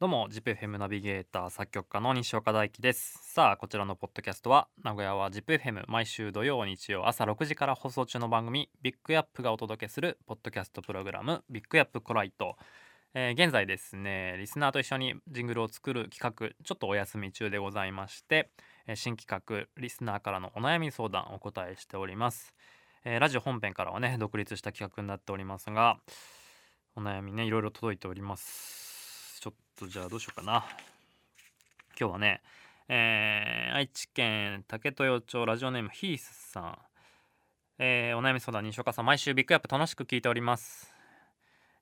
どうも ZIPFM ナビゲーター作曲家の西岡大樹です。さあこちらのポッドキャストは名古屋は ZIPFM 毎週土曜日曜朝6時から放送中の番組ビッグアップがお届けするポッドキャストプログラムビッグアップコライト、えー現在ですねリスナーと一緒にジングルを作る企画ちょっとお休み中でございまして、新企画リスナーからのお悩み相談お答えしております、えーラジオ本編からはね独立した企画になっておりますがお悩みねいろいろ届いております。ちょっとじゃあどうしようかな。今日はね、えー愛知県竹豊町ラジオネームヒースさん、えーお悩み相談西岡さん毎週ビッグアップ楽しく聞いております、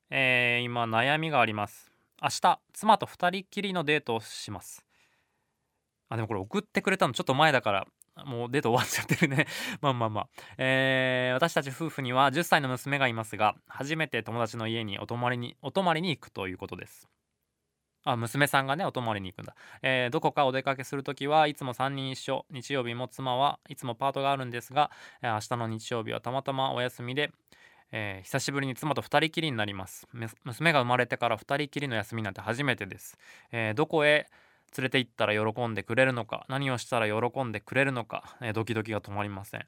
えー今悩みがあります。明日妻と二人きりのデートをします。あでもこれ送ってくれたのちょっと前だからもうデート終わっちゃってるね。まあまあまあ、えー私たち夫婦には10歳の娘がいますが初めて友達の家にお泊まりにお泊まりに行くということです。あ娘さんがねお泊まりに行くんだ、えーどこかお出かけするときはいつも3人一緒。日曜日も妻はいつもパートがあるんですが、えー明日の日曜日はたまたまお休みで、えー久しぶりに妻と2人きりになります。娘が生まれてから2人きりの休みなんて初めてです、えーどこへ連れて行ったら喜んでくれるのか何をしたら喜んでくれるのか、えードキドキが止まりません。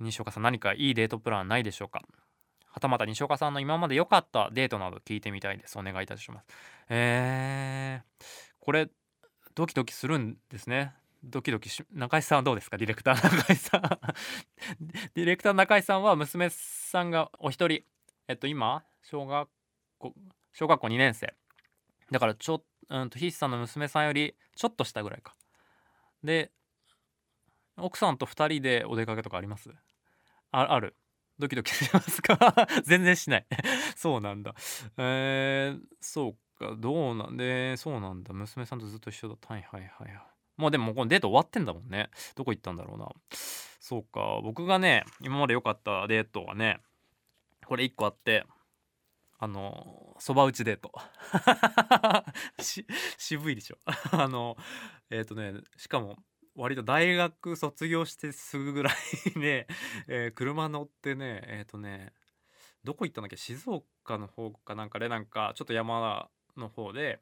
西岡さん何かいいデートプランないでしょうか？はたまた西岡さんの今まで良かったデートなど聞いてみたいです。お願いいたします。えー、これドキドキするんですね。ドキドキし中井さんはどうですか？ディレクター中井さん。ディレクター中井さんは娘さんがお一人。えっと今小学校小学校2年生。だからちょうんとヒースさんの娘さんよりちょっと下ぐらいか。で奥さんと2人でお出かけとかあります？あある。ドキドキしますか？全然しない。そうなんだ。えー、そうかどうなん？でそうなんだ。娘さんとずっと一緒だ。ったはいはいはいはい。もうでもこのデート終わってんだもんね。どこ行ったんだろうな。そうか。僕がね今まで良かったデートはねこれ1個あってあのそば打ちデート。渋いでしょ。あのえっ、とねしかも割と大学卒業してすぐぐらいね、えー車乗ってねえっ、とねどこ行ったんだっけ？静岡の方かなんかでなんかちょっと山の方で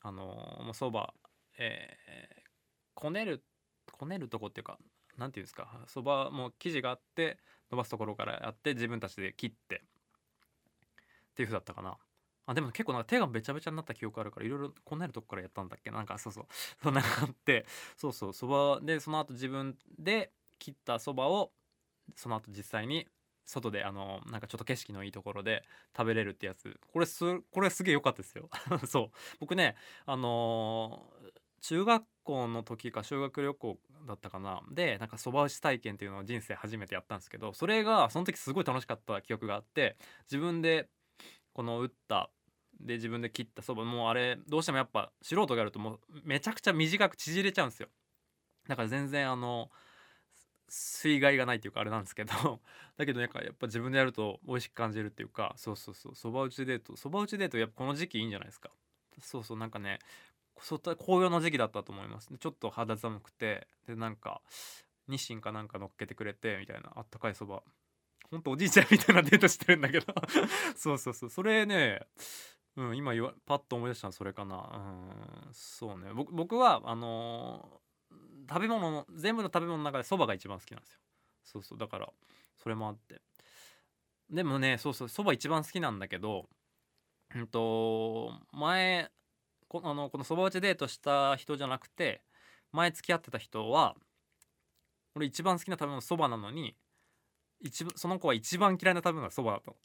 あのーそばえーこねるこねるとこっていうかなんていうんですか？そばもう生地があって伸ばすところからやって自分たちで切ってっていう風だったかな。あでも結構なんか手がべちゃべちゃになった記憶あるからいろいろこねるとこからやったんだっけ？なんか そうそう。そんなのがあってそうそうそばでその後自分で切ったそばをその後実際に外であのなんかちょっと景色のいいところで食べれるってやつ。これすこれすげえ良かったですよ。そう。僕ねあのー中学校の時か修学旅行だったかな。でなんかそば打ち体験っていうのを人生初めてやったんですけどそれがその時すごい楽しかった記憶があって自分でこの打った。で自分で切ったそば。もうあれどうしてもやっぱ素人がやるともうめちゃくちゃ短く縮れちゃうんですよ。だから全然あの水害がないっていうかあれなんですけど。だけどなんかやっぱ自分でやると美味しく感じるっていうか。そうそうそう。そば打ちデート。そば打ちデートやっぱこの時期いいんじゃないですか。そうそう。なんかねそう紅葉の時期だったと思います。ちょっと肌寒くて。でなんか日清かなんか乗っけてくれてみたいな。あったかいそば。ほんとおじいちゃんみたいなデートしてるんだけど。そうそうそう。それねうん今言わパッと思い出したのそれかな。うんそうね。僕僕はあのー食べ物の全部の食べ物の中でそばが一番好きなんですよ。そうそう。だからそれもあって。でもねそうそう。そば一番好きなんだけどうんと前こあのこのそば打ちデートした人じゃなくて前付き合ってた人は俺一番好きな食べ物そばなのに一番その子は一番嫌いな食べ物がそばだと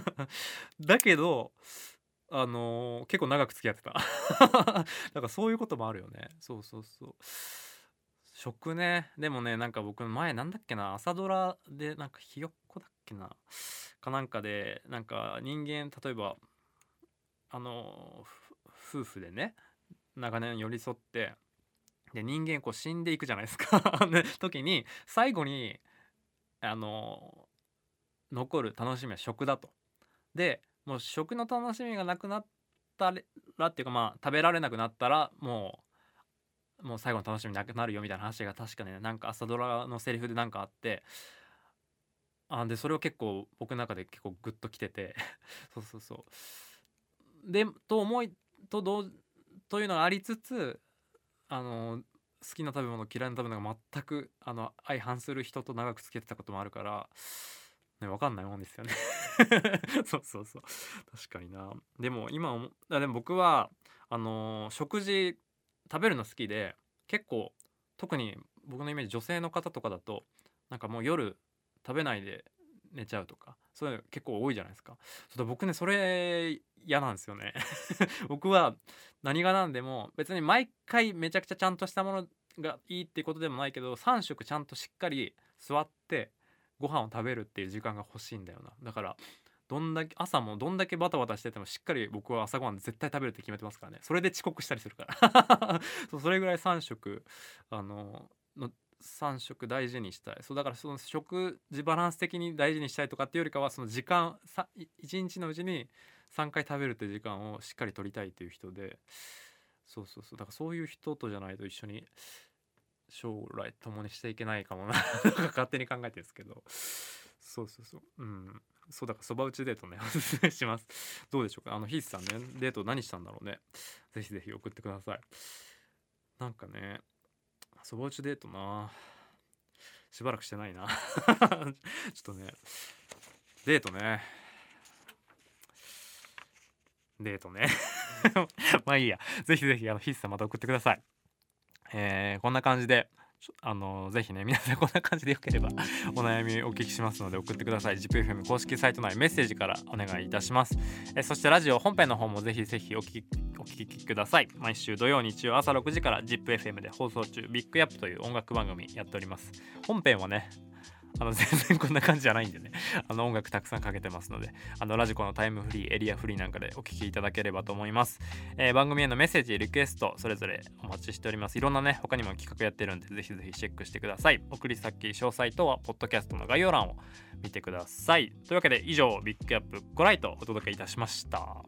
だけどあのー結構長く付き合ってた。だからそういうこともあるよね。そうそうそう。食ね。でもねなんか僕前なんだっけな。朝ドラでなんかひよっこだっけな。かなんかでなんか人間例えばあの夫婦でね長年寄り添ってで人間こう死んでいくじゃないですか。時に最後にあの残る楽しみは食だと。でもう食の楽しみがなくなったらっていうかまあ食べられなくなったらもうもう最後の楽しみなくなるよみたいな話が確かねなんか朝ドラのセリフでなんかあってあでそれを結構僕の中で結構グッときてて そうそうそうでと思いと同というのがありつつあの好きな食べ物嫌いな食べ物が全くあの相反する人と長く付き合ってたこともあるからね分かんないもんですよね。そうそうそう。確かにな。でも今思でも僕はあの食事食べるの好きで結構特に僕のイメージ女性の方とかだとなんかもう夜食べないで寝ちゃうとかそういうの結構多いじゃないですか。ちょっと僕ねそれ嫌なんですよね。僕は何が何でも別に毎回めちゃくちゃちゃんとしたものがいいっていうことでもないけど3食ちゃんとしっかり座ってご飯を食べるっていう時間が欲しいんだよな。だからどんだけ朝もどんだけバタバタしててもしっかり僕は朝ごはん絶対食べるって決めてますからね。それで遅刻したりするから。そうそれぐらい3食あのの3食大事にしたい。そうだからその食事バランス的に大事にしたいとかっていうよりかはその時間さ1日のうちに3回食べるって時間をしっかり取りたいっていう人でそうそうそう。だからそういう人とじゃないと一緒に将来共にしていけないかもな。勝手に考えてるんですけど。そうそうそう。うん。そうだからそば打ちデートね。おすすめします。どうでしょうか？あのヒースさんね。デート何したんだろうね。ぜひぜひ送ってください。なんかねそば打ちデートな。しばらくしてないな。ちょっとねデートね。デートね。まあいいや。ぜひぜひあのヒースさんまた送ってください。えー、こんな感じであのぜひね皆さん こんな感じでよければ お悩みお聞きしますので送ってください。ZIPFM 公式サイト内メッセージからお願いいたします。えそしてラジオ本編の方もぜひぜひお聞きお聞きください。毎週土曜日曜朝6時から ZIPFM で放送中ビッグアップという音楽番組やっております。本編はねあの全然こんな感じじゃないんでね。あの音楽たくさんかけてますのであのラジコのタイムフリーエリアフリーなんかでお聴きいただければと思います、えー、番組へのメッセージリクエストそれぞれお待ちしております。いろんなね他にも企画やってるんでぜひぜひチェックしてください。送り先詳細とはポッドキャストの概要欄を見てください。というわけで以上ビッグアップごライトお届けいたしました。